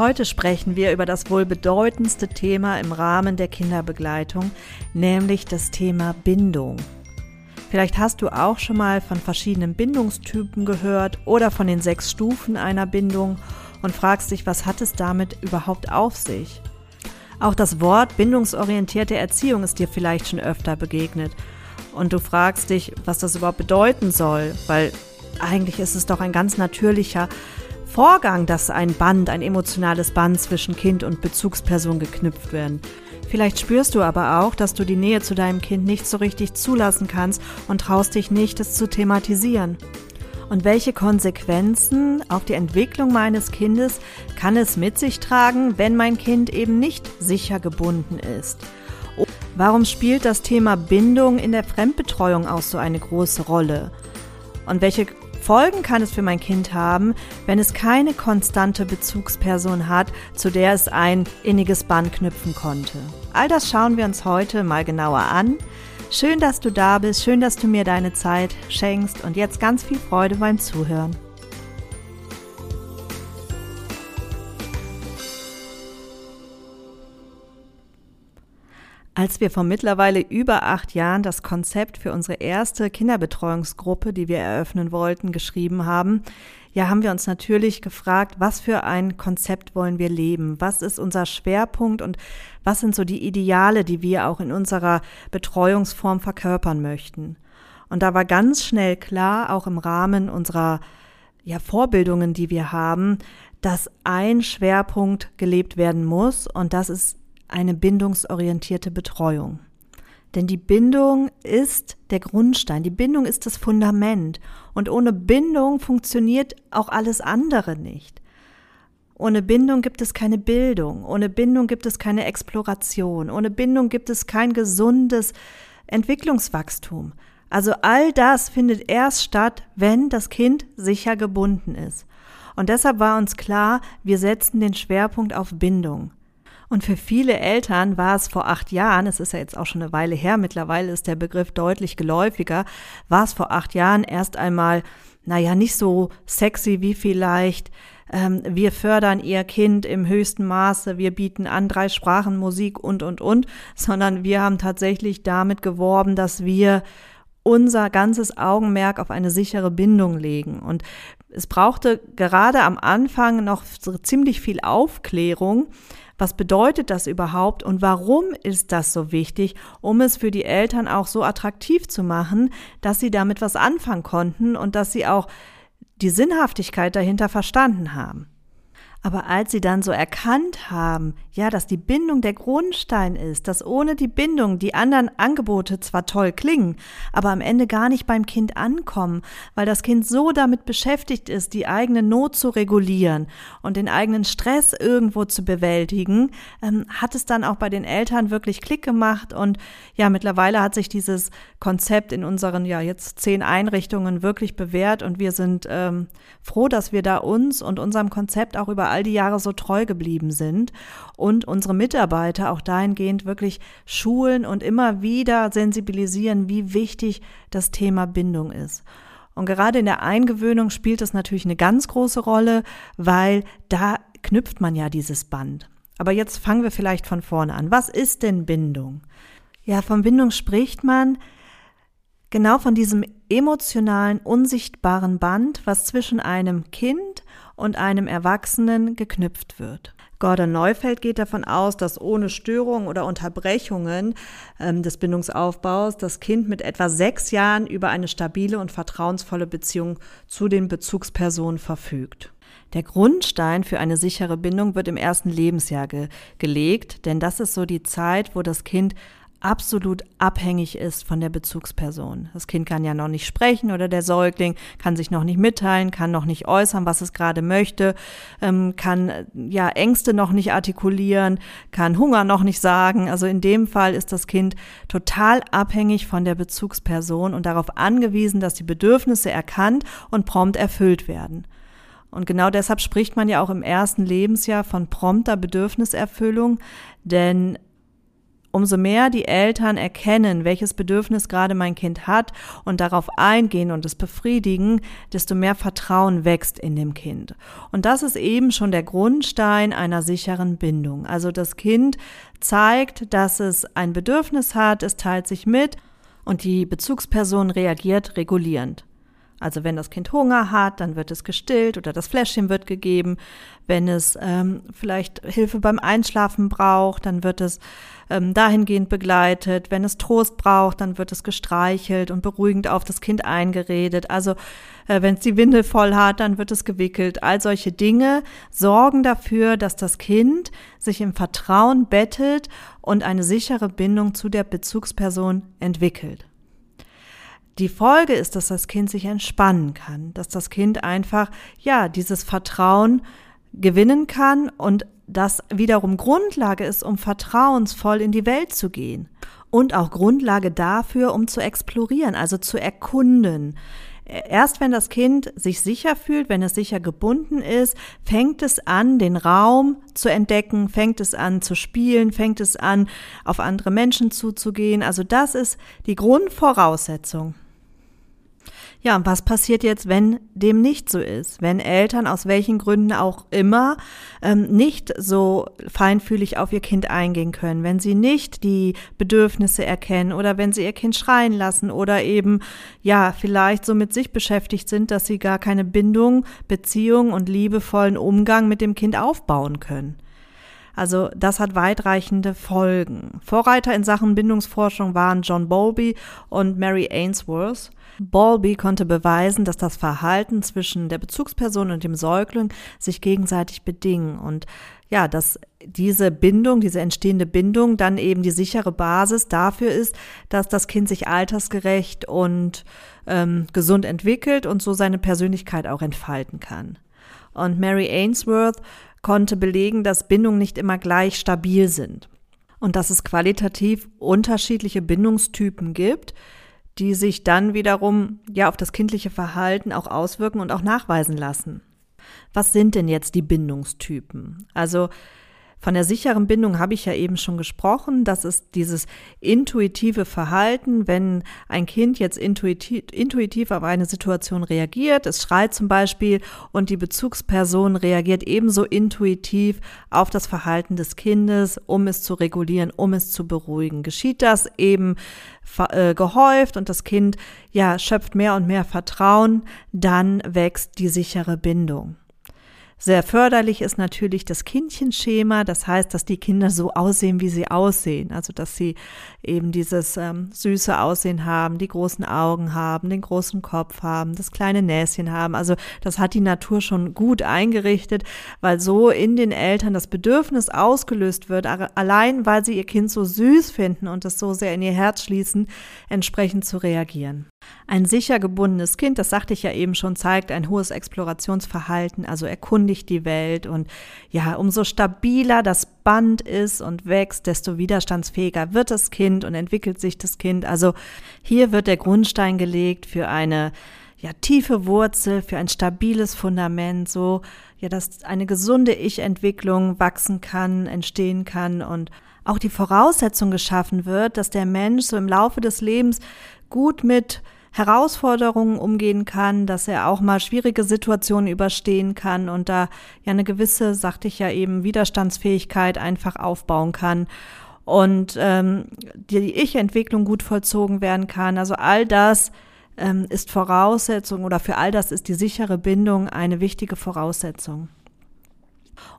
Heute sprechen wir über das wohl bedeutendste Thema im Rahmen der Kinderbegleitung, nämlich das Thema Bindung. Vielleicht hast du auch schon mal von verschiedenen Bindungstypen gehört oder von den sechs Stufen einer Bindung und fragst dich, was hat es damit überhaupt auf sich? Auch das Wort bindungsorientierte Erziehung ist dir vielleicht schon öfter begegnet und du fragst dich, was das überhaupt bedeuten soll, weil eigentlich ist es doch ein ganz natürlicher Vorgang, dass ein Band, ein emotionales Band zwischen Kind und Bezugsperson geknüpft werden. Vielleicht spürst du aber auch, dass du die Nähe zu deinem Kind nicht so richtig zulassen kannst und traust dich nicht, es zu thematisieren. Und welche Konsequenzen auf die Entwicklung meines Kindes kann es mit sich tragen, wenn mein Kind eben nicht sicher gebunden ist? Warum spielt das Thema Bindung in der Fremdbetreuung auch so eine große Rolle? Und welche Folgen kann es für mein Kind haben, wenn es keine konstante Bezugsperson hat, zu der es ein inniges Band knüpfen konnte. All das schauen wir uns heute mal genauer an. Schön, dass du da bist, schön, dass du mir deine Zeit schenkst und jetzt ganz viel Freude beim Zuhören. Als wir vor mittlerweile über acht Jahren das Konzept für unsere erste Kinderbetreuungsgruppe, die wir eröffnen wollten, geschrieben haben, ja, haben wir uns natürlich gefragt, was für ein Konzept wollen wir leben? Was ist unser Schwerpunkt und was sind so die Ideale, die wir auch in unserer Betreuungsform verkörpern möchten? Und da war ganz schnell klar, auch im Rahmen unserer ja, Vorbildungen, die wir haben, dass ein Schwerpunkt gelebt werden muss und das ist eine bindungsorientierte Betreuung. Denn die Bindung ist der Grundstein, die Bindung ist das Fundament und ohne Bindung funktioniert auch alles andere nicht. Ohne Bindung gibt es keine Bildung, ohne Bindung gibt es keine Exploration, ohne Bindung gibt es kein gesundes Entwicklungswachstum. Also all das findet erst statt, wenn das Kind sicher gebunden ist. Und deshalb war uns klar, wir setzen den Schwerpunkt auf Bindung. Und für viele Eltern war es vor acht Jahren, es ist ja jetzt auch schon eine Weile her, mittlerweile ist der Begriff deutlich geläufiger, war es vor acht Jahren erst einmal, naja, nicht so sexy wie vielleicht, ähm, wir fördern ihr Kind im höchsten Maße, wir bieten an drei Sprachen Musik und, und, und, sondern wir haben tatsächlich damit geworben, dass wir unser ganzes Augenmerk auf eine sichere Bindung legen. Und es brauchte gerade am Anfang noch ziemlich viel Aufklärung, was bedeutet das überhaupt und warum ist das so wichtig, um es für die Eltern auch so attraktiv zu machen, dass sie damit was anfangen konnten und dass sie auch die Sinnhaftigkeit dahinter verstanden haben. Aber als sie dann so erkannt haben, ja, dass die Bindung der Grundstein ist, dass ohne die Bindung die anderen Angebote zwar toll klingen, aber am Ende gar nicht beim Kind ankommen, weil das Kind so damit beschäftigt ist, die eigene Not zu regulieren und den eigenen Stress irgendwo zu bewältigen, ähm, hat es dann auch bei den Eltern wirklich Klick gemacht und ja, mittlerweile hat sich dieses Konzept in unseren ja jetzt zehn Einrichtungen wirklich bewährt und wir sind ähm, froh, dass wir da uns und unserem Konzept auch über all die Jahre so treu geblieben sind und unsere Mitarbeiter auch dahingehend wirklich schulen und immer wieder sensibilisieren, wie wichtig das Thema Bindung ist. Und gerade in der Eingewöhnung spielt es natürlich eine ganz große Rolle, weil da knüpft man ja dieses Band. Aber jetzt fangen wir vielleicht von vorne an. Was ist denn Bindung? Ja, von Bindung spricht man genau von diesem emotionalen, unsichtbaren Band, was zwischen einem Kind und einem Erwachsenen geknüpft wird. Gordon Neufeld geht davon aus, dass ohne Störungen oder Unterbrechungen ähm, des Bindungsaufbaus das Kind mit etwa sechs Jahren über eine stabile und vertrauensvolle Beziehung zu den Bezugspersonen verfügt. Der Grundstein für eine sichere Bindung wird im ersten Lebensjahr ge gelegt, denn das ist so die Zeit, wo das Kind absolut abhängig ist von der Bezugsperson. Das Kind kann ja noch nicht sprechen oder der Säugling kann sich noch nicht mitteilen, kann noch nicht äußern, was es gerade möchte, ähm, kann ja Ängste noch nicht artikulieren, kann Hunger noch nicht sagen. Also in dem Fall ist das Kind total abhängig von der Bezugsperson und darauf angewiesen, dass die Bedürfnisse erkannt und prompt erfüllt werden. Und genau deshalb spricht man ja auch im ersten Lebensjahr von prompter Bedürfniserfüllung, denn Umso mehr die Eltern erkennen, welches Bedürfnis gerade mein Kind hat und darauf eingehen und es befriedigen, desto mehr Vertrauen wächst in dem Kind. Und das ist eben schon der Grundstein einer sicheren Bindung. Also das Kind zeigt, dass es ein Bedürfnis hat, es teilt sich mit und die Bezugsperson reagiert regulierend. Also wenn das Kind Hunger hat, dann wird es gestillt oder das Fläschchen wird gegeben. Wenn es ähm, vielleicht Hilfe beim Einschlafen braucht, dann wird es ähm, dahingehend begleitet. Wenn es Trost braucht, dann wird es gestreichelt und beruhigend auf das Kind eingeredet. Also äh, wenn es die Windel voll hat, dann wird es gewickelt. All solche Dinge sorgen dafür, dass das Kind sich im Vertrauen bettet und eine sichere Bindung zu der Bezugsperson entwickelt. Die Folge ist, dass das Kind sich entspannen kann, dass das Kind einfach, ja, dieses Vertrauen gewinnen kann und das wiederum Grundlage ist, um vertrauensvoll in die Welt zu gehen. Und auch Grundlage dafür, um zu explorieren, also zu erkunden. Erst wenn das Kind sich sicher fühlt, wenn es sicher gebunden ist, fängt es an, den Raum zu entdecken, fängt es an zu spielen, fängt es an, auf andere Menschen zuzugehen. Also das ist die Grundvoraussetzung. Ja, und was passiert jetzt, wenn dem nicht so ist? Wenn Eltern aus welchen Gründen auch immer ähm, nicht so feinfühlig auf ihr Kind eingehen können, wenn sie nicht die Bedürfnisse erkennen oder wenn sie ihr Kind schreien lassen oder eben ja vielleicht so mit sich beschäftigt sind, dass sie gar keine Bindung, Beziehung und liebevollen Umgang mit dem Kind aufbauen können. Also das hat weitreichende Folgen. Vorreiter in Sachen Bindungsforschung waren John Bowlby und Mary Ainsworth. Bowlby konnte beweisen, dass das Verhalten zwischen der Bezugsperson und dem Säugling sich gegenseitig bedingen und ja, dass diese Bindung, diese entstehende Bindung dann eben die sichere Basis dafür ist, dass das Kind sich altersgerecht und ähm, gesund entwickelt und so seine Persönlichkeit auch entfalten kann. Und Mary Ainsworth konnte belegen, dass Bindungen nicht immer gleich stabil sind und dass es qualitativ unterschiedliche Bindungstypen gibt, die sich dann wiederum ja auf das kindliche Verhalten auch auswirken und auch nachweisen lassen. Was sind denn jetzt die Bindungstypen? Also von der sicheren Bindung habe ich ja eben schon gesprochen. Das ist dieses intuitive Verhalten, wenn ein Kind jetzt intuitiv, intuitiv auf eine Situation reagiert. Es schreit zum Beispiel und die Bezugsperson reagiert ebenso intuitiv auf das Verhalten des Kindes, um es zu regulieren, um es zu beruhigen. Geschieht das eben äh, gehäuft und das Kind ja schöpft mehr und mehr Vertrauen, dann wächst die sichere Bindung. Sehr förderlich ist natürlich das Kindchenschema, das heißt, dass die Kinder so aussehen, wie sie aussehen. Also, dass sie eben dieses ähm, süße Aussehen haben, die großen Augen haben, den großen Kopf haben, das kleine Näschen haben. Also, das hat die Natur schon gut eingerichtet, weil so in den Eltern das Bedürfnis ausgelöst wird, allein weil sie ihr Kind so süß finden und es so sehr in ihr Herz schließen, entsprechend zu reagieren. Ein sicher gebundenes Kind, das sagte ich ja eben schon, zeigt ein hohes Explorationsverhalten, also erkundigt die Welt und ja, umso stabiler das Band ist und wächst, desto widerstandsfähiger wird das Kind und entwickelt sich das Kind. Also hier wird der Grundstein gelegt für eine ja, tiefe Wurzel, für ein stabiles Fundament, so ja, dass eine gesunde Ich-Entwicklung wachsen kann, entstehen kann und auch die Voraussetzung geschaffen wird, dass der Mensch so im Laufe des Lebens gut mit Herausforderungen umgehen kann, dass er auch mal schwierige Situationen überstehen kann und da ja eine gewisse, sagte ich ja eben, Widerstandsfähigkeit einfach aufbauen kann und ähm, die Ich-Entwicklung gut vollzogen werden kann. Also all das ähm, ist Voraussetzung oder für all das ist die sichere Bindung eine wichtige Voraussetzung.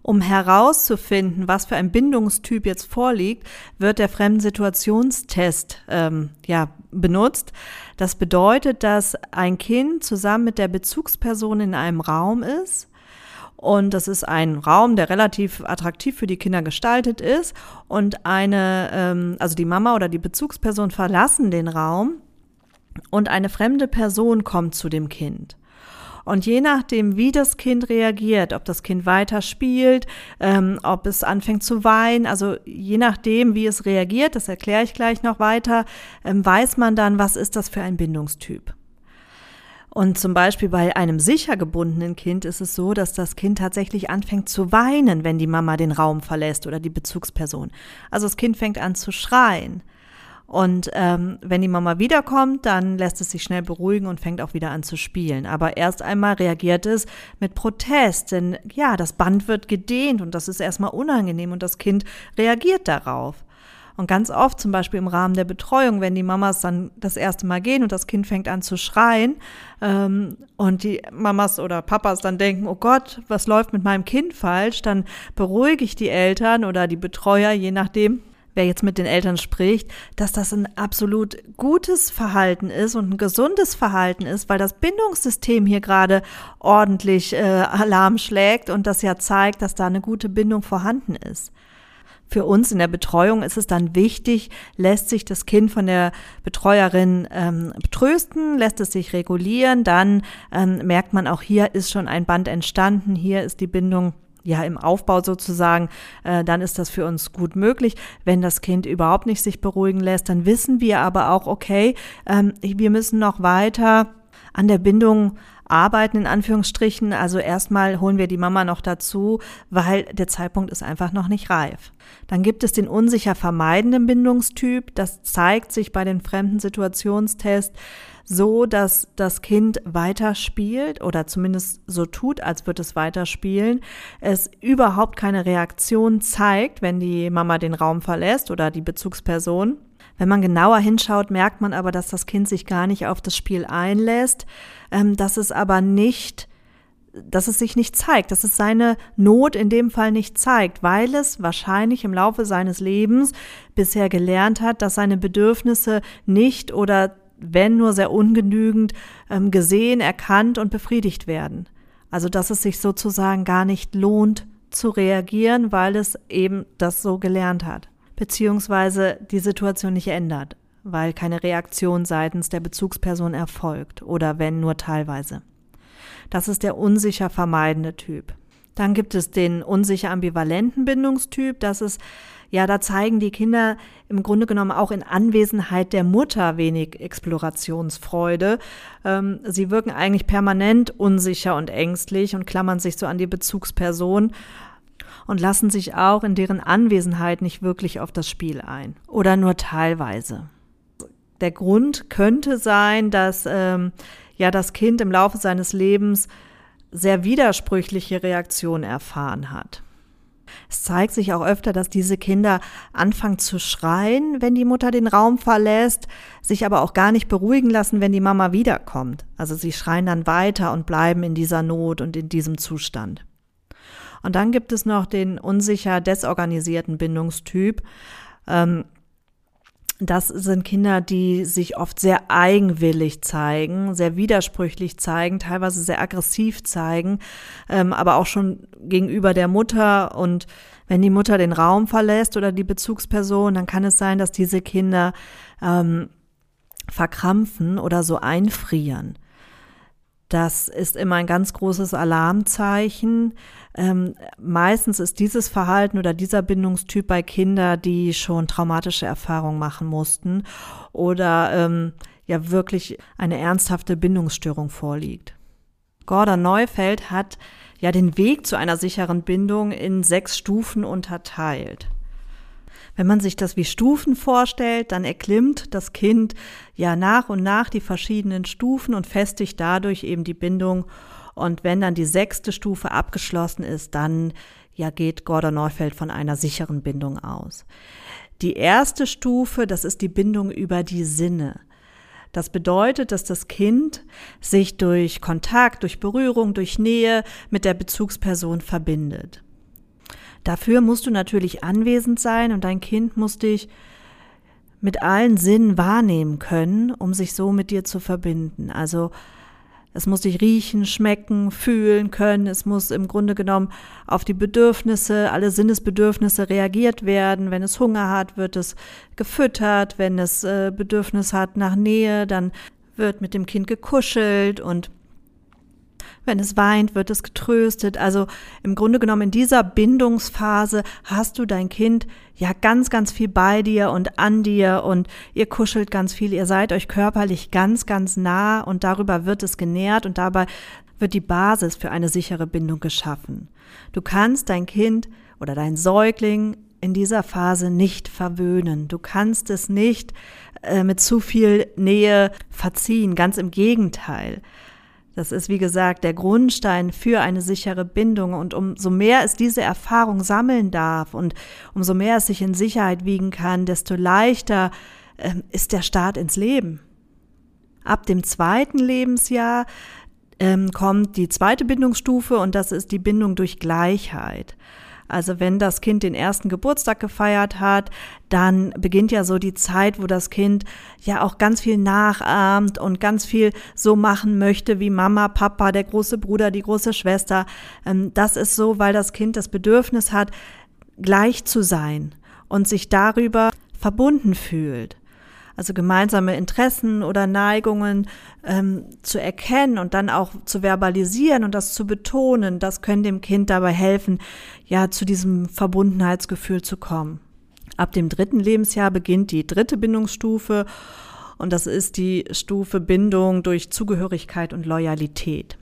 Um herauszufinden, was für ein Bindungstyp jetzt vorliegt, wird der Fremdensituationstest ähm, ja, benutzt. Das bedeutet, dass ein Kind zusammen mit der Bezugsperson in einem Raum ist Und das ist ein Raum, der relativ attraktiv für die Kinder gestaltet ist. Und eine, ähm, also die Mama oder die Bezugsperson verlassen den Raum und eine fremde Person kommt zu dem Kind. Und je nachdem, wie das Kind reagiert, ob das Kind weiter spielt, ähm, ob es anfängt zu weinen, also je nachdem, wie es reagiert, das erkläre ich gleich noch weiter, ähm, weiß man dann, was ist das für ein Bindungstyp. Und zum Beispiel bei einem sicher gebundenen Kind ist es so, dass das Kind tatsächlich anfängt zu weinen, wenn die Mama den Raum verlässt oder die Bezugsperson. Also das Kind fängt an zu schreien. Und ähm, wenn die Mama wiederkommt, dann lässt es sich schnell beruhigen und fängt auch wieder an zu spielen. Aber erst einmal reagiert es mit Protest, denn ja, das Band wird gedehnt und das ist erstmal unangenehm und das Kind reagiert darauf. Und ganz oft, zum Beispiel im Rahmen der Betreuung, wenn die Mamas dann das erste Mal gehen und das Kind fängt an zu schreien ähm, und die Mamas oder Papas dann denken, oh Gott, was läuft mit meinem Kind falsch, dann beruhige ich die Eltern oder die Betreuer, je nachdem, wer jetzt mit den Eltern spricht, dass das ein absolut gutes Verhalten ist und ein gesundes Verhalten ist, weil das Bindungssystem hier gerade ordentlich äh, Alarm schlägt und das ja zeigt, dass da eine gute Bindung vorhanden ist. Für uns in der Betreuung ist es dann wichtig, lässt sich das Kind von der Betreuerin ähm, trösten, lässt es sich regulieren, dann ähm, merkt man auch hier ist schon ein Band entstanden, hier ist die Bindung ja im Aufbau sozusagen, äh, dann ist das für uns gut möglich. Wenn das Kind überhaupt nicht sich beruhigen lässt, dann wissen wir aber auch, okay, ähm, wir müssen noch weiter an der Bindung arbeiten, in Anführungsstrichen. Also erstmal holen wir die Mama noch dazu, weil der Zeitpunkt ist einfach noch nicht reif. Dann gibt es den unsicher vermeidenden Bindungstyp. Das zeigt sich bei den fremden Situationstests so, dass das Kind weiter spielt oder zumindest so tut, als würde es weiter spielen, es überhaupt keine Reaktion zeigt, wenn die Mama den Raum verlässt oder die Bezugsperson. Wenn man genauer hinschaut, merkt man aber, dass das Kind sich gar nicht auf das Spiel einlässt, ähm, dass es aber nicht dass es sich nicht zeigt, dass es seine Not in dem Fall nicht zeigt, weil es wahrscheinlich im Laufe seines Lebens bisher gelernt hat, dass seine Bedürfnisse nicht oder wenn nur sehr ungenügend ähm, gesehen, erkannt und befriedigt werden. Also dass es sich sozusagen gar nicht lohnt zu reagieren, weil es eben das so gelernt hat beziehungsweise die Situation nicht ändert, weil keine Reaktion seitens der Bezugsperson erfolgt oder wenn nur teilweise. Das ist der unsicher vermeidende Typ. Dann gibt es den unsicher ambivalenten Bindungstyp. Das ist, ja, da zeigen die Kinder im Grunde genommen auch in Anwesenheit der Mutter wenig Explorationsfreude. Ähm, sie wirken eigentlich permanent unsicher und ängstlich und klammern sich so an die Bezugsperson und lassen sich auch in deren Anwesenheit nicht wirklich auf das Spiel ein oder nur teilweise. Der Grund könnte sein, dass ähm, ja das Kind im Laufe seines Lebens sehr widersprüchliche Reaktionen erfahren hat. Es zeigt sich auch öfter, dass diese Kinder anfangen zu schreien, wenn die Mutter den Raum verlässt, sich aber auch gar nicht beruhigen lassen, wenn die Mama wiederkommt. Also sie schreien dann weiter und bleiben in dieser Not und in diesem Zustand. Und dann gibt es noch den unsicher desorganisierten Bindungstyp. Ähm, das sind Kinder, die sich oft sehr eigenwillig zeigen, sehr widersprüchlich zeigen, teilweise sehr aggressiv zeigen, ähm, aber auch schon gegenüber der Mutter. Und wenn die Mutter den Raum verlässt oder die Bezugsperson, dann kann es sein, dass diese Kinder ähm, verkrampfen oder so einfrieren. Das ist immer ein ganz großes Alarmzeichen. Ähm, meistens ist dieses Verhalten oder dieser Bindungstyp bei Kindern, die schon traumatische Erfahrungen machen mussten oder ähm, ja wirklich eine ernsthafte Bindungsstörung vorliegt. Gordon Neufeld hat ja den Weg zu einer sicheren Bindung in sechs Stufen unterteilt. Wenn man sich das wie Stufen vorstellt, dann erklimmt das Kind ja nach und nach die verschiedenen Stufen und festigt dadurch eben die Bindung. Und wenn dann die sechste Stufe abgeschlossen ist, dann ja geht Gordon Neufeld von einer sicheren Bindung aus. Die erste Stufe, das ist die Bindung über die Sinne. Das bedeutet, dass das Kind sich durch Kontakt, durch Berührung, durch Nähe mit der Bezugsperson verbindet. Dafür musst du natürlich anwesend sein und dein Kind muss dich mit allen Sinnen wahrnehmen können, um sich so mit dir zu verbinden. Also Es muss sich riechen, schmecken, fühlen können. Es muss im Grunde genommen auf die Bedürfnisse, alle Sinnesbedürfnisse reagiert werden. Wenn es Hunger hat, wird es gefüttert. Wenn es äh, Bedürfnis hat nach Nähe, dann wird mit dem Kind gekuschelt und wenn es weint, wird es getröstet. Also im Grunde genommen in dieser Bindungsphase hast du dein Kind ja ganz, ganz viel bei dir und an dir und ihr kuschelt ganz viel. Ihr seid euch körperlich ganz, ganz nah und darüber wird es genährt und dabei wird die Basis für eine sichere Bindung geschaffen. Du kannst dein Kind oder dein Säugling in dieser Phase nicht verwöhnen. Du kannst es nicht äh, mit zu viel Nähe verziehen. Ganz im Gegenteil. Das ist, wie gesagt, der Grundstein für eine sichere Bindung. Und umso mehr es diese Erfahrung sammeln darf und umso mehr es sich in Sicherheit wiegen kann, desto leichter äh, ist der Start ins Leben. Ab dem zweiten Lebensjahr ähm, kommt die zweite Bindungsstufe und das ist die Bindung durch Gleichheit. Also wenn das Kind den ersten Geburtstag gefeiert hat, dann beginnt ja so die Zeit, wo das Kind ja auch ganz viel nachahmt und ganz viel so machen möchte wie Mama, Papa, der große Bruder, die große Schwester. Ähm, das ist so, weil das Kind das Bedürfnis hat, gleich zu sein und sich darüber verbunden fühlt also gemeinsame Interessen oder Neigungen ähm, zu erkennen und dann auch zu verbalisieren und das zu betonen, das können dem Kind dabei helfen, ja, zu diesem Verbundenheitsgefühl zu kommen. Ab dem dritten Lebensjahr beginnt die dritte Bindungsstufe und das ist die Stufe Bindung durch Zugehörigkeit und Loyalität.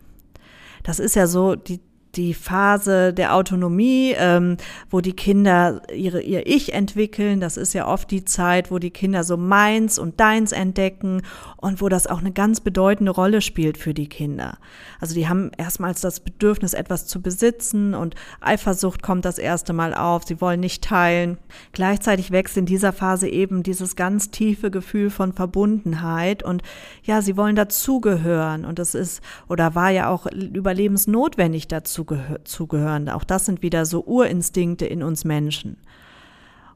Das ist ja so die die Phase der Autonomie, ähm, wo die Kinder ihre, ihr Ich entwickeln. Das ist ja oft die Zeit, wo die Kinder so meins und deins entdecken und wo das auch eine ganz bedeutende Rolle spielt für die Kinder. Also die haben erstmals das Bedürfnis, etwas zu besitzen und Eifersucht kommt das erste Mal auf. Sie wollen nicht teilen. Gleichzeitig wächst in dieser Phase eben dieses ganz tiefe Gefühl von Verbundenheit und ja, sie wollen dazugehören und das ist oder war ja auch überlebensnotwendig dazu zugehören. Auch das sind wieder so Urinstinkte in uns Menschen.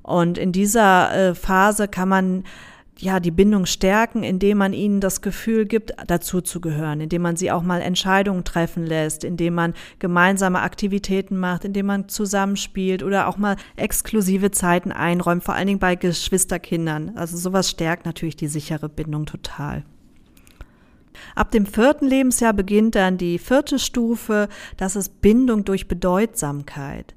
Und in dieser äh, Phase kann man ja die Bindung stärken, indem man ihnen das Gefühl gibt, dazu zu gehören, indem man sie auch mal Entscheidungen treffen lässt, indem man gemeinsame Aktivitäten macht, indem man zusammenspielt oder auch mal exklusive Zeiten einräumt, vor allen Dingen bei Geschwisterkindern. Also sowas stärkt natürlich die sichere Bindung total. Ab dem vierten Lebensjahr beginnt dann die vierte Stufe, das ist Bindung durch Bedeutsamkeit.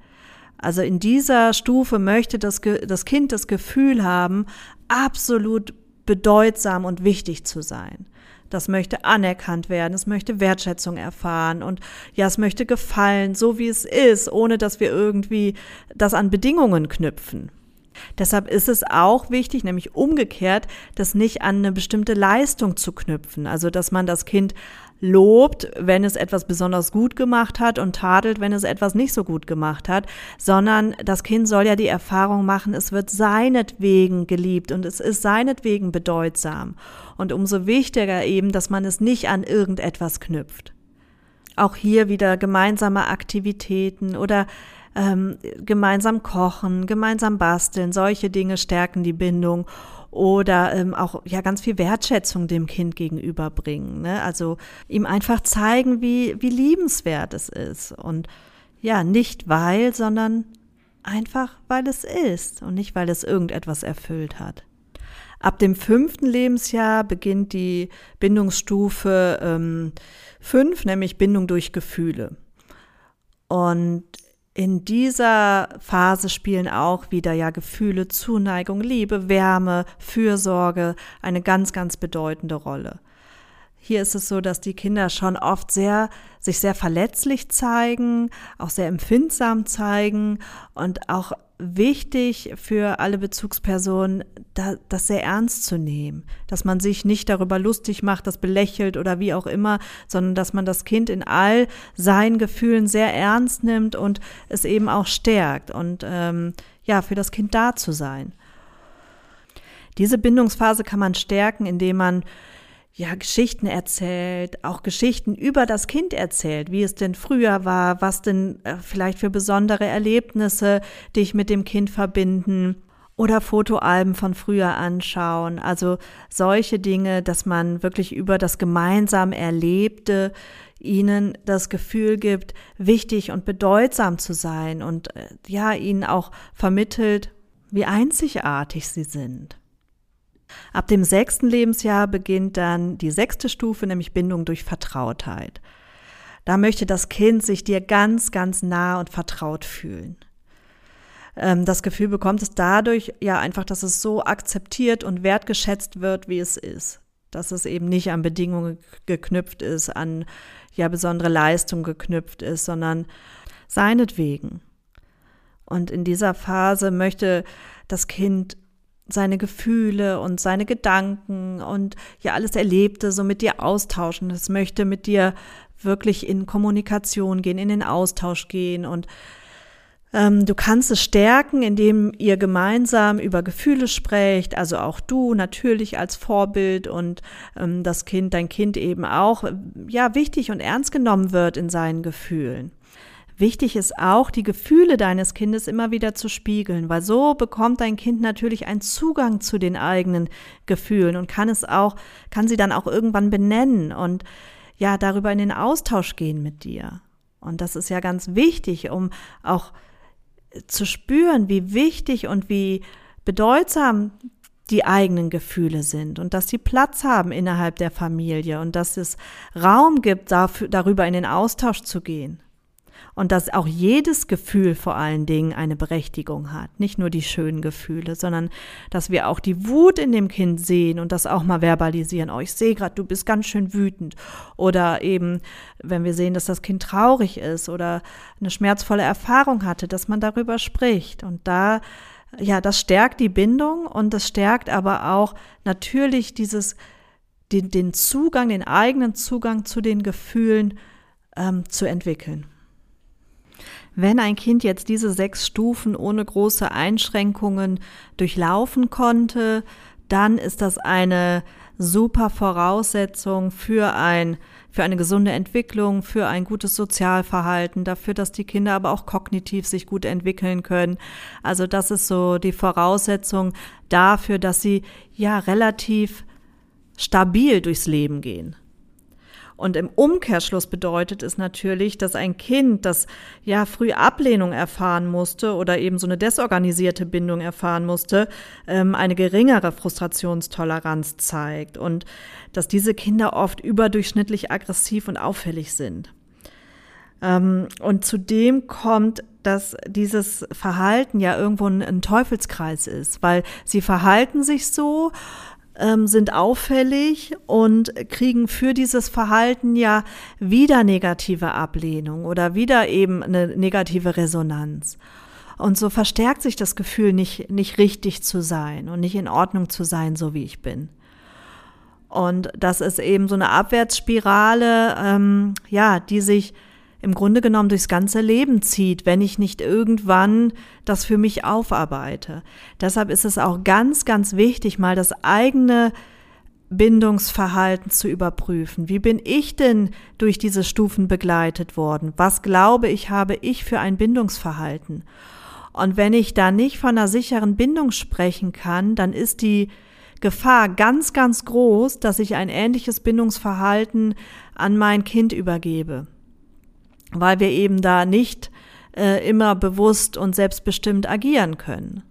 Also in dieser Stufe möchte das, das Kind das Gefühl haben, absolut bedeutsam und wichtig zu sein. Das möchte anerkannt werden, es möchte Wertschätzung erfahren und ja, es möchte gefallen, so wie es ist, ohne dass wir irgendwie das an Bedingungen knüpfen. Deshalb ist es auch wichtig, nämlich umgekehrt, das nicht an eine bestimmte Leistung zu knüpfen. Also, dass man das Kind lobt, wenn es etwas besonders gut gemacht hat und tadelt, wenn es etwas nicht so gut gemacht hat, sondern das Kind soll ja die Erfahrung machen, es wird seinetwegen geliebt und es ist seinetwegen bedeutsam. Und umso wichtiger eben, dass man es nicht an irgendetwas knüpft. Auch hier wieder gemeinsame Aktivitäten oder ähm, gemeinsam kochen, gemeinsam basteln, solche Dinge stärken die Bindung oder ähm, auch ja ganz viel Wertschätzung dem Kind gegenüberbringen. Ne? Also ihm einfach zeigen, wie, wie liebenswert es ist. Und ja, nicht weil, sondern einfach weil es ist und nicht weil es irgendetwas erfüllt hat. Ab dem fünften Lebensjahr beginnt die Bindungsstufe ähm, fünf, nämlich Bindung durch Gefühle. Und in dieser Phase spielen auch wieder ja Gefühle, Zuneigung, Liebe, Wärme, Fürsorge eine ganz, ganz bedeutende Rolle. Hier ist es so, dass die Kinder schon oft sehr, sich sehr verletzlich zeigen, auch sehr empfindsam zeigen und auch wichtig für alle Bezugspersonen, da, das sehr ernst zu nehmen, dass man sich nicht darüber lustig macht, das belächelt oder wie auch immer, sondern dass man das Kind in all seinen Gefühlen sehr ernst nimmt und es eben auch stärkt und ähm, ja, für das Kind da zu sein. Diese Bindungsphase kann man stärken, indem man ja, Geschichten erzählt, auch Geschichten über das Kind erzählt, wie es denn früher war, was denn äh, vielleicht für besondere Erlebnisse dich mit dem Kind verbinden. oder Fotoalben von früher anschauen. Also solche Dinge, dass man wirklich über das gemeinsam Erlebte ihnen das Gefühl gibt, wichtig und bedeutsam zu sein und äh, ja, ihnen auch vermittelt, wie einzigartig sie sind. Ab dem sechsten Lebensjahr beginnt dann die sechste Stufe, nämlich Bindung durch Vertrautheit. Da möchte das Kind sich dir ganz, ganz nah und vertraut fühlen. Ähm, das Gefühl bekommt es dadurch ja einfach, dass es so akzeptiert und wertgeschätzt wird, wie es ist. Dass es eben nicht an Bedingungen geknüpft ist, an ja besondere Leistung geknüpft ist, sondern seinetwegen. Und in dieser Phase möchte das Kind seine Gefühle und seine Gedanken und ja alles Erlebte so mit dir austauschen. Es möchte mit dir wirklich in Kommunikation gehen, in den Austausch gehen und ähm, du kannst es stärken, indem ihr gemeinsam über Gefühle sprecht, also auch du natürlich als Vorbild und ähm, das Kind, dein Kind eben auch, ja, wichtig und ernst genommen wird in seinen Gefühlen. Wichtig ist auch, die Gefühle deines Kindes immer wieder zu spiegeln, weil so bekommt dein Kind natürlich einen Zugang zu den eigenen Gefühlen und kann es auch, kann sie dann auch irgendwann benennen und ja, darüber in den Austausch gehen mit dir. Und das ist ja ganz wichtig, um auch zu spüren, wie wichtig und wie bedeutsam die eigenen Gefühle sind und dass sie Platz haben innerhalb der Familie und dass es Raum gibt, dafür, darüber in den Austausch zu gehen und dass auch jedes Gefühl vor allen Dingen eine Berechtigung hat. Nicht nur die schönen Gefühle, sondern dass wir auch die Wut in dem Kind sehen und das auch mal verbalisieren. Oh, ich sehe gerade, du bist ganz schön wütend. Oder eben, wenn wir sehen, dass das Kind traurig ist oder eine schmerzvolle Erfahrung hatte, dass man darüber spricht. Und da ja, das stärkt die Bindung und das stärkt aber auch natürlich dieses, den, den Zugang, den eigenen Zugang zu den Gefühlen ähm, zu entwickeln. Wenn ein Kind jetzt diese sechs Stufen ohne große Einschränkungen durchlaufen konnte, dann ist das eine super Voraussetzung für ein für eine gesunde Entwicklung, für ein gutes Sozialverhalten, dafür, dass die Kinder aber auch kognitiv sich gut entwickeln können. Also das ist so die Voraussetzung dafür, dass sie ja relativ stabil durchs Leben gehen. Und im Umkehrschluss bedeutet es natürlich, dass ein Kind, das ja früh Ablehnung erfahren musste oder eben so eine desorganisierte Bindung erfahren musste, ähm, eine geringere Frustrationstoleranz zeigt und dass diese Kinder oft überdurchschnittlich aggressiv und auffällig sind. Ähm, und zudem kommt, dass dieses Verhalten ja irgendwo ein Teufelskreis ist, weil sie verhalten sich so, ähm, sind auffällig und kriegen für dieses Verhalten ja wieder negative Ablehnung oder wieder eben eine negative Resonanz. Und so verstärkt sich das Gefühl, nicht, nicht richtig zu sein und nicht in Ordnung zu sein, so wie ich bin. Und das ist eben so eine Abwärtsspirale, ähm, ja, die sich im Grunde genommen durchs ganze Leben zieht, wenn ich nicht irgendwann das für mich aufarbeite. Deshalb ist es auch ganz, ganz wichtig, mal das eigene Bindungsverhalten zu überprüfen. Wie bin ich denn durch diese Stufen begleitet worden? Was glaube ich, habe ich für ein Bindungsverhalten? Und wenn ich da nicht von einer sicheren Bindung sprechen kann, dann ist die Gefahr ganz, ganz groß, dass ich ein ähnliches Bindungsverhalten an mein Kind übergebe weil wir eben da nicht äh, immer bewusst und selbstbestimmt agieren können.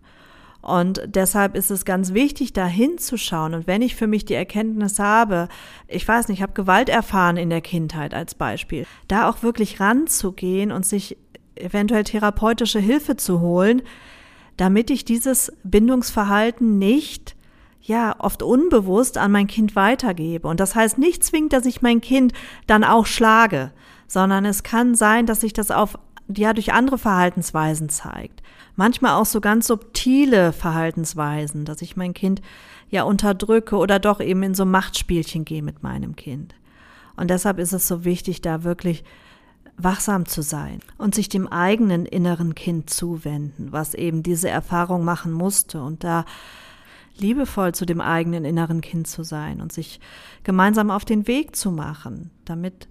Und deshalb ist es ganz wichtig, da hinzuschauen. Und wenn ich für mich die Erkenntnis habe, ich weiß nicht, ich habe Gewalt erfahren in der Kindheit als Beispiel, da auch wirklich ranzugehen und sich eventuell therapeutische Hilfe zu holen, damit ich dieses Bindungsverhalten nicht ja, oft unbewusst an mein Kind weitergebe. Und das heißt nicht zwingend, dass ich mein Kind dann auch schlage, sondern es kann sein, dass sich das auf ja durch andere Verhaltensweisen zeigt. Manchmal auch so ganz subtile Verhaltensweisen, dass ich mein Kind ja unterdrücke oder doch eben in so Machtspielchen gehe mit meinem Kind. Und deshalb ist es so wichtig, da wirklich wachsam zu sein und sich dem eigenen inneren Kind zuwenden, was eben diese Erfahrung machen musste und da liebevoll zu dem eigenen inneren Kind zu sein und sich gemeinsam auf den Weg zu machen, damit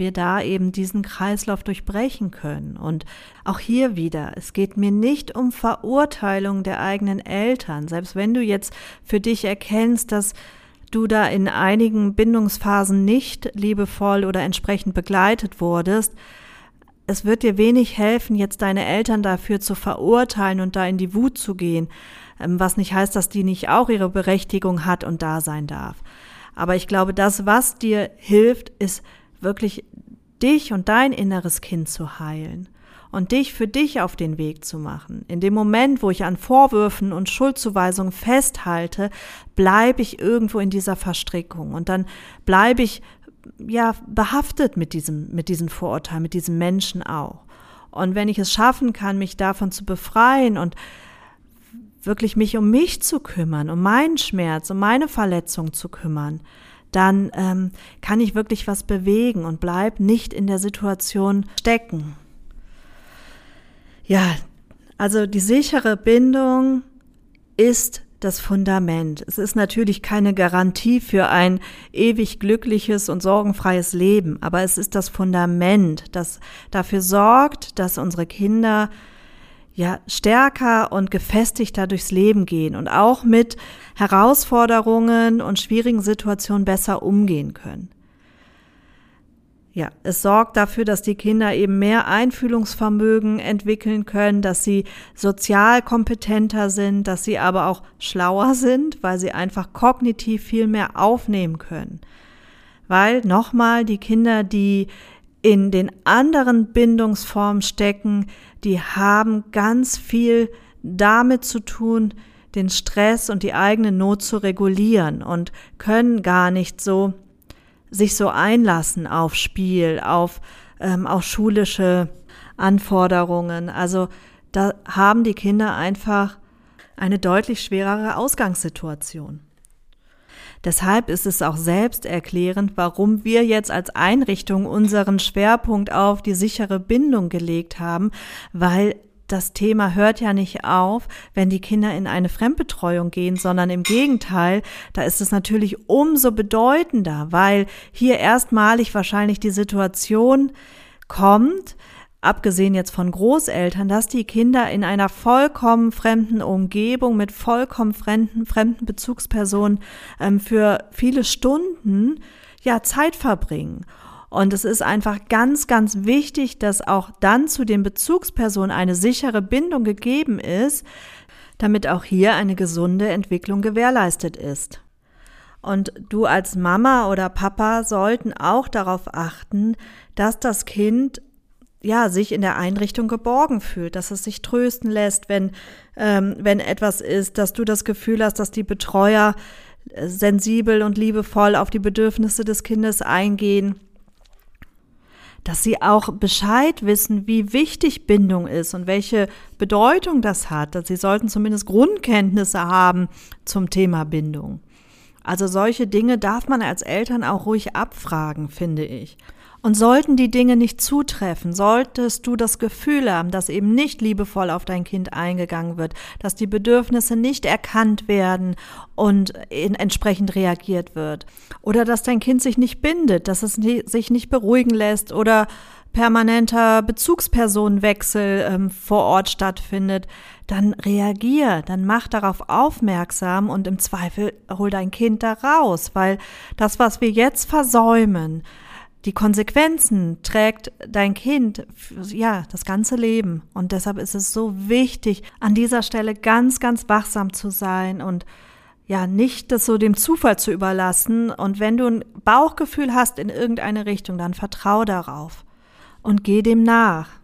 wir da eben diesen Kreislauf durchbrechen können. Und auch hier wieder, es geht mir nicht um Verurteilung der eigenen Eltern, selbst wenn du jetzt für dich erkennst, dass du da in einigen Bindungsphasen nicht liebevoll oder entsprechend begleitet wurdest, es wird dir wenig helfen, jetzt deine Eltern dafür zu verurteilen und da in die Wut zu gehen, ähm, was nicht heißt, dass die nicht auch ihre Berechtigung hat und da sein darf. Aber ich glaube, das, was dir hilft, ist wirklich dich und dein inneres Kind zu heilen und dich für dich auf den Weg zu machen. In dem Moment, wo ich an Vorwürfen und Schuldzuweisungen festhalte, bleibe ich irgendwo in dieser Verstrickung und dann bleibe ich ja behaftet mit diesem mit diesem Vorurteil, mit diesem Menschen auch. Und wenn ich es schaffen kann, mich davon zu befreien und wirklich mich um mich zu kümmern, um meinen Schmerz, um meine Verletzung zu kümmern, dann ähm, kann ich wirklich was bewegen und bleib nicht in der Situation stecken. Ja, also die sichere Bindung ist das Fundament. Es ist natürlich keine Garantie für ein ewig glückliches und sorgenfreies Leben, aber es ist das Fundament, das dafür sorgt, dass unsere Kinder ja stärker und gefestigter durchs Leben gehen und auch mit Herausforderungen und schwierigen Situationen besser umgehen können. Ja, es sorgt dafür, dass die Kinder eben mehr Einfühlungsvermögen entwickeln können, dass sie sozial kompetenter sind, dass sie aber auch schlauer sind, weil sie einfach kognitiv viel mehr aufnehmen können. Weil nochmal die Kinder, die in den anderen Bindungsformen stecken, die haben ganz viel damit zu tun, den Stress und die eigene Not zu regulieren und können gar nicht so sich so einlassen auf Spiel, auf ähm, auch schulische Anforderungen. Also da haben die Kinder einfach eine deutlich schwerere Ausgangssituation. Deshalb ist es auch selbsterklärend, warum wir jetzt als Einrichtung unseren Schwerpunkt auf die sichere Bindung gelegt haben, weil das Thema hört ja nicht auf, wenn die Kinder in eine Fremdbetreuung gehen, sondern im Gegenteil, da ist es natürlich umso bedeutender, weil hier erstmalig wahrscheinlich die Situation kommt, abgesehen jetzt von Großeltern, dass die Kinder in einer vollkommen fremden Umgebung mit vollkommen fremden, fremden Bezugspersonen ähm, für viele Stunden ja Zeit verbringen. Und es ist einfach ganz, ganz wichtig, dass auch dann zu den Bezugspersonen eine sichere Bindung gegeben ist, damit auch hier eine gesunde Entwicklung gewährleistet ist. Und du als Mama oder Papa sollten auch darauf achten, dass das Kind ja, sich in der Einrichtung geborgen fühlt, dass es sich trösten lässt, wenn, ähm, wenn etwas ist, dass du das Gefühl hast, dass die Betreuer äh, sensibel und liebevoll auf die Bedürfnisse des Kindes eingehen, dass sie auch Bescheid wissen, wie wichtig Bindung ist und welche Bedeutung das hat. Dass sie sollten zumindest Grundkenntnisse haben zum Thema Bindung. Also solche Dinge darf man als Eltern auch ruhig abfragen, finde ich. Und sollten die Dinge nicht zutreffen, solltest du das Gefühl haben, dass eben nicht liebevoll auf dein Kind eingegangen wird, dass die Bedürfnisse nicht erkannt werden und entsprechend reagiert wird, oder dass dein Kind sich nicht bindet, dass es sich nicht beruhigen lässt oder permanenter Bezugspersonenwechsel ähm, vor Ort stattfindet, dann reagier, dann mach darauf aufmerksam und im Zweifel hol dein Kind da raus, weil das, was wir jetzt versäumen, die Konsequenzen trägt dein Kind ja das ganze Leben. Und deshalb ist es so wichtig an dieser Stelle ganz ganz wachsam zu sein und ja nicht das so dem Zufall zu überlassen. Und wenn du ein Bauchgefühl hast in irgendeine Richtung dann vertrau darauf und geh dem nach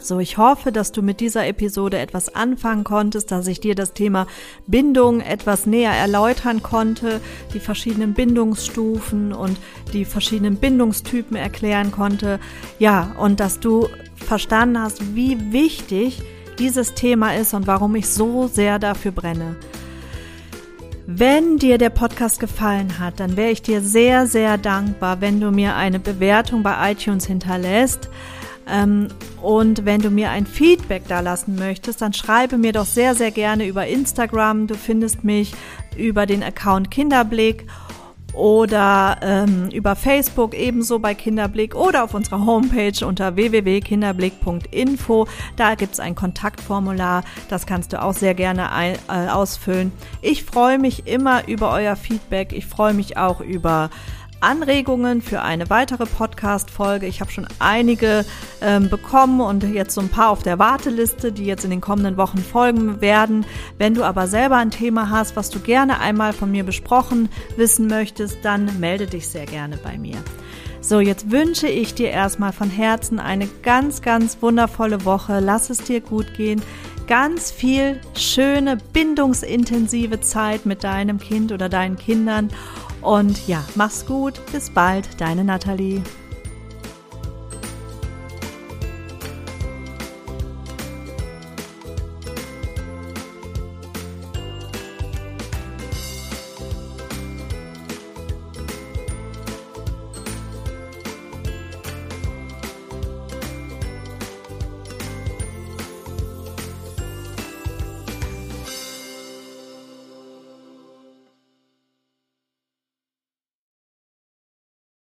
so, ich hoffe, dass du mit dieser Episode etwas anfangen konntest, dass ich dir das Thema Bindung etwas näher erläutern konnte, die verschiedenen Bindungsstufen und die verschiedenen Bindungstypen erklären konnte. Ja, und dass du verstanden hast, wie wichtig dieses Thema ist und warum ich so sehr dafür brenne. Wenn dir der Podcast gefallen hat, dann wäre ich dir sehr, sehr dankbar, wenn du mir eine Bewertung bei iTunes hinterlässt. Ähm, und wenn du mir ein Feedback da lassen möchtest, dann schreibe mir doch sehr, sehr gerne über Instagram. Du findest mich über den Account Kinderblick. oder ähm, über Facebook ebenso bei Kinderblick oder auf unserer Homepage unter www.kinderblick.info. Da gibt es ein Kontaktformular, das kannst du auch sehr gerne ein, äh, ausfüllen. Ich freue mich immer über euer Feedback. Ich freue mich auch über Anregungen für eine weitere Podcast-Folge. Ich habe schon einige ähm, bekommen und jetzt so ein paar auf der Warteliste, die jetzt in den kommenden Wochen folgen werden. Wenn du aber selber ein Thema hast, was du gerne einmal von mir besprochen wissen möchtest, dann melde dich sehr gerne bei mir. So, jetzt wünsche ich dir erstmal von Herzen eine ganz, ganz wundervolle Woche. Lass es dir gut gehen. Ganz viel schöne, bindungsintensive Zeit mit deinem Kind oder deinen Kindern und ja, mach's gut. Bis bald, deine Nathalie.